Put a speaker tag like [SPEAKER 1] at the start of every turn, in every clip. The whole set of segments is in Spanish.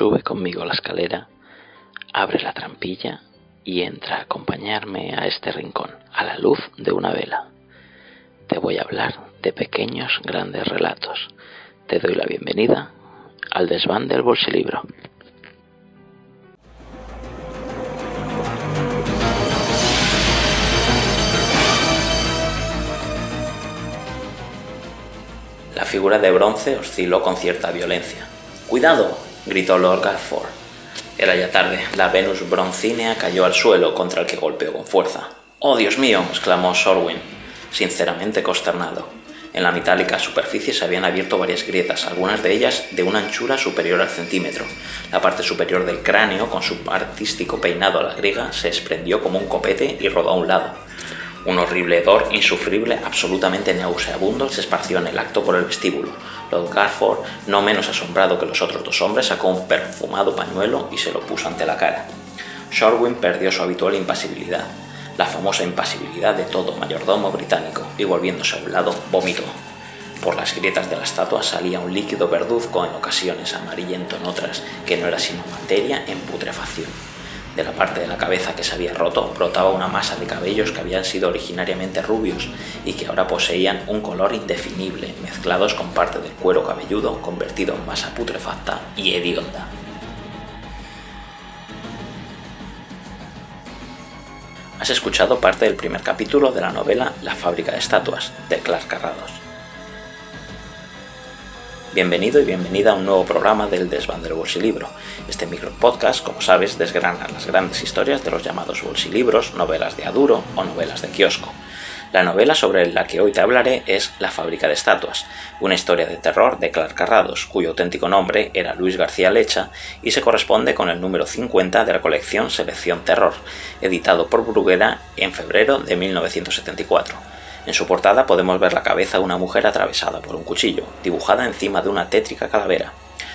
[SPEAKER 1] Sube conmigo la escalera, abre la trampilla y entra a acompañarme a este rincón, a la luz de una vela. Te voy a hablar de pequeños grandes relatos. Te doy la bienvenida al desván del bolsilibro. La figura de bronce osciló con cierta violencia. ¡Cuidado! Gritó Lord Garford. Era ya tarde. La Venus broncínea cayó al suelo contra el que golpeó con fuerza. ¡Oh, Dios mío! exclamó Sorwin, sinceramente consternado. En la metálica superficie se habían abierto varias grietas, algunas de ellas de una anchura superior al centímetro. La parte superior del cráneo, con su artístico peinado a la griega, se desprendió como un copete y rodó a un lado. Un horrible hedor insufrible, absolutamente nauseabundo, se esparció en el acto por el vestíbulo. Lord Garford, no menos asombrado que los otros dos hombres, sacó un perfumado pañuelo y se lo puso ante la cara. Shorwin perdió su habitual impasibilidad, la famosa impasibilidad de todo mayordomo británico, y volviéndose a un lado, vomitó. Por las grietas de la estatua salía un líquido verduzco, en ocasiones amarillento en otras, que no era sino materia en putrefacción. De la parte de la cabeza que se había roto brotaba una masa de cabellos que habían sido originariamente rubios y que ahora poseían un color indefinible, mezclados con parte del cuero cabelludo convertido en masa putrefacta y hedionda. Has escuchado parte del primer capítulo de la novela La fábrica de estatuas, de Clark Carrados. Bienvenido y bienvenida a un nuevo programa del Desván del Bolsilibro. Este micro podcast, como sabes, desgrana las grandes historias de los llamados bolsilibros, novelas de aduro o novelas de kiosco. La novela sobre la que hoy te hablaré es La fábrica de estatuas, una historia de terror de Clark Carrados, cuyo auténtico nombre era Luis García Lecha y se corresponde con el número 50 de la colección Selección Terror, editado por Bruguera en febrero de 1974. En su portada podemos ver la cabeza de una mujer atravesada por un cuchillo, dibujada encima de una tétrica calavera.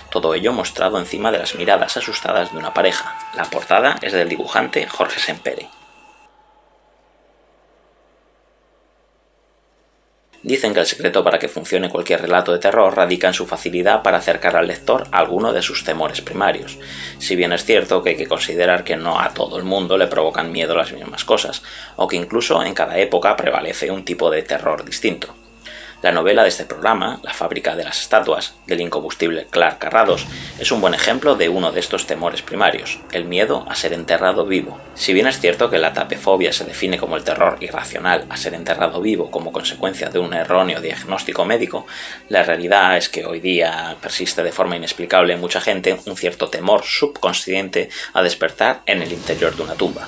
[SPEAKER 1] Todo ello mostrado encima de las miradas asustadas de una pareja. La portada es del dibujante Jorge Sempere. Dicen que el secreto para que funcione cualquier relato de terror radica en su facilidad para acercar al lector alguno de sus temores primarios. Si bien es cierto que hay que considerar que no a todo el mundo le provocan miedo las mismas cosas, o que incluso en cada época prevalece un tipo de terror distinto. La novela de este programa, La fábrica de las estatuas, del incombustible Clark Carrados, es un buen ejemplo de uno de estos temores primarios, el miedo a ser enterrado vivo. Si bien es cierto que la tapefobia se define como el terror irracional a ser enterrado vivo como consecuencia de un erróneo diagnóstico médico, la realidad es que hoy día persiste de forma inexplicable en mucha gente un cierto temor subconsciente a despertar en el interior de una tumba.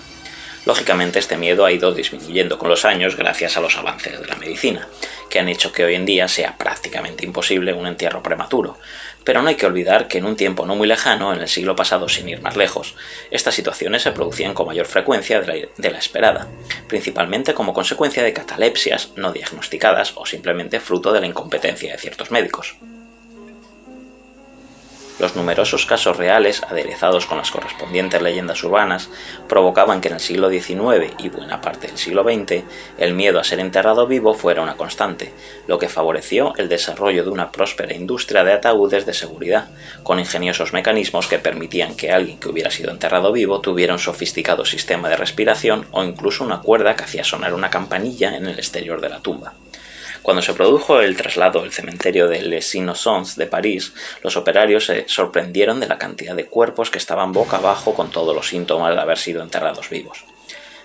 [SPEAKER 1] Lógicamente este miedo ha ido disminuyendo con los años gracias a los avances de la medicina, que han hecho que hoy en día sea prácticamente imposible un entierro prematuro. Pero no hay que olvidar que en un tiempo no muy lejano, en el siglo pasado sin ir más lejos, estas situaciones se producían con mayor frecuencia de la, esperada, principalmente como consecuencia de catalepsias no diagnosticadas o simplemente fruto de la incompetencia de ciertos médicos. Los numerosos casos reales, aderezados con las correspondientes leyendas urbanas, provocaban que en el siglo XIX y buena parte del siglo XX el miedo a ser enterrado vivo fuera una constante, lo que favoreció el desarrollo de una próspera industria de ataúdes de seguridad, con ingeniosos mecanismos que permitían que alguien que hubiera sido enterrado vivo tuviera un sofisticado sistema de respiración o incluso una cuerda que hacía sonar una campanilla en el exterior de la tumba. Cuando se produjo el traslado del cementerio de Les Innocents de París, los operarios se sorprendieron de la cantidad de cuerpos que estaban boca abajo con todos los síntomas de haber sido enterrados vivos.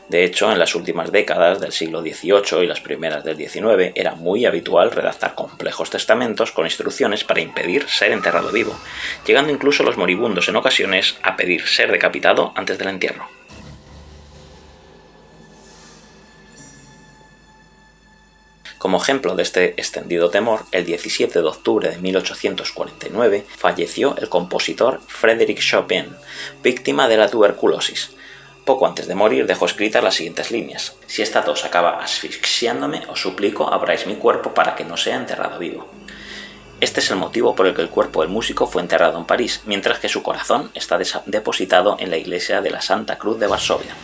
[SPEAKER 1] De hecho, en las últimas décadas del siglo XVIII y las primeras del XIX era muy habitual redactar complejos testamentos con instrucciones para impedir ser enterrado vivo, llegando incluso los moribundos en ocasiones a pedir ser decapitado antes del entierro. Como ejemplo de este extendido temor, el 17 de octubre de 1849 falleció el compositor Frédéric Chopin, víctima de la tuberculosis. Poco antes de morir dejó escritas las siguientes líneas. Si esta tos acaba asfixiándome, os suplico abráis mi cuerpo para que no sea enterrado vivo. Este es el motivo por el que el cuerpo del músico fue enterrado en París, mientras que su corazón está depositado en la iglesia de la Santa Cruz de Varsovia.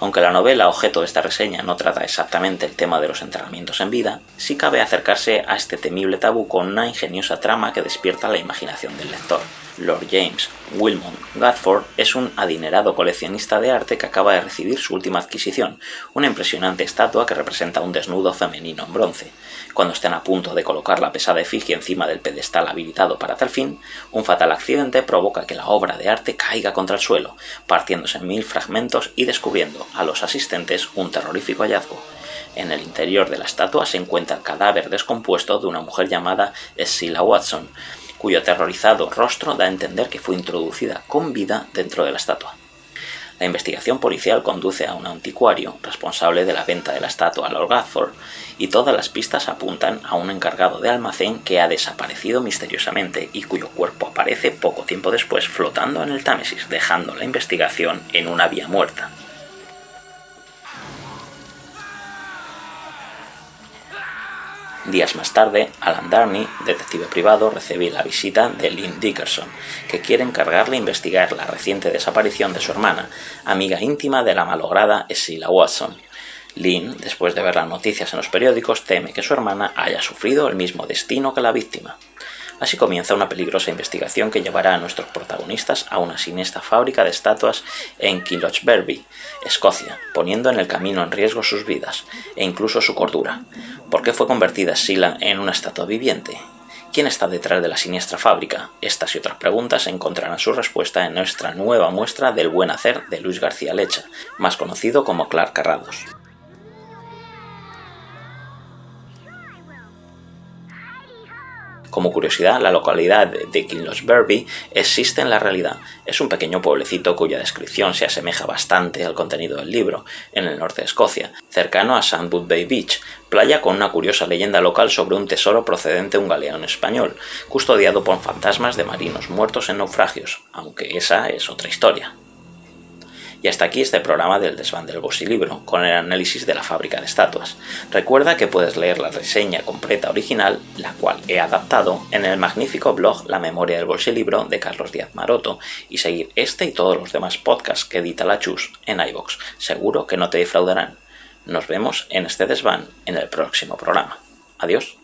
[SPEAKER 1] Aunque la novela objeto de esta reseña no trata exactamente el tema de los enterramientos en vida, sí cabe acercarse a este temible tabú con una ingeniosa trama que despierta la imaginación del lector. Lord James Wilmot Gatford es un adinerado coleccionista de arte que acaba de recibir su última adquisición, una impresionante estatua que representa un desnudo femenino en bronce. Cuando estén a punto de colocar la pesada efigie encima del pedestal habilitado para tal fin, un fatal accidente provoca que la obra de arte caiga contra el suelo, partiéndose en mil fragmentos y descubriendo a los asistentes un terrorífico hallazgo. En el interior de la estatua se encuentra el cadáver descompuesto de una mujer llamada Sheila Watson, cuyo aterrorizado rostro da a entender que fue introducida con vida dentro de la estatua. La investigación policial conduce a un anticuario responsable de la venta de la estatua a Lord Gafford y todas las pistas apuntan a un encargado de almacén que ha desaparecido misteriosamente y cuyo cuerpo aparece poco tiempo después flotando en el Támesis, dejando la investigación en una vía muerta. Días más tarde, Alan Darney, detective privado, recibe la visita de Lynn Dickerson, que quiere encargarle investigar la reciente desaparición de su hermana, amiga íntima de la malograda Sheila Watson. Lynn, después de ver las noticias en los periódicos, teme que su hermana haya sufrido el mismo destino que la víctima. Así comienza una peligrosa investigación que llevará a nuestros protagonistas a una siniestra fábrica de estatuas en Kilochbervie, Escocia, poniendo en el camino en riesgo sus vidas e incluso su cordura. ¿Por qué fue convertida Sila en una estatua viviente? ¿Quién está detrás de la siniestra fábrica? Estas y otras preguntas encontrarán su respuesta en nuestra nueva muestra del buen hacer de Luis García Lecha, más conocido como Clark Carrados. Como curiosidad, la localidad de Kinlochbervie existe en la realidad. Es un pequeño pueblecito cuya descripción se asemeja bastante al contenido del libro, en el norte de Escocia, cercano a Sandwood Bay Beach, playa con una curiosa leyenda local sobre un tesoro procedente de un galeón español, custodiado por fantasmas de marinos muertos en naufragios, aunque esa es otra historia. Y hasta aquí este programa del desván del libro con el análisis de la fábrica de estatuas. Recuerda que puedes leer la reseña completa original, la cual he adaptado, en el magnífico blog La memoria del libro de Carlos Díaz Maroto, y seguir este y todos los demás podcasts que edita la Chus en iVox. Seguro que no te defraudarán. Nos vemos en este desván en el próximo programa. Adiós.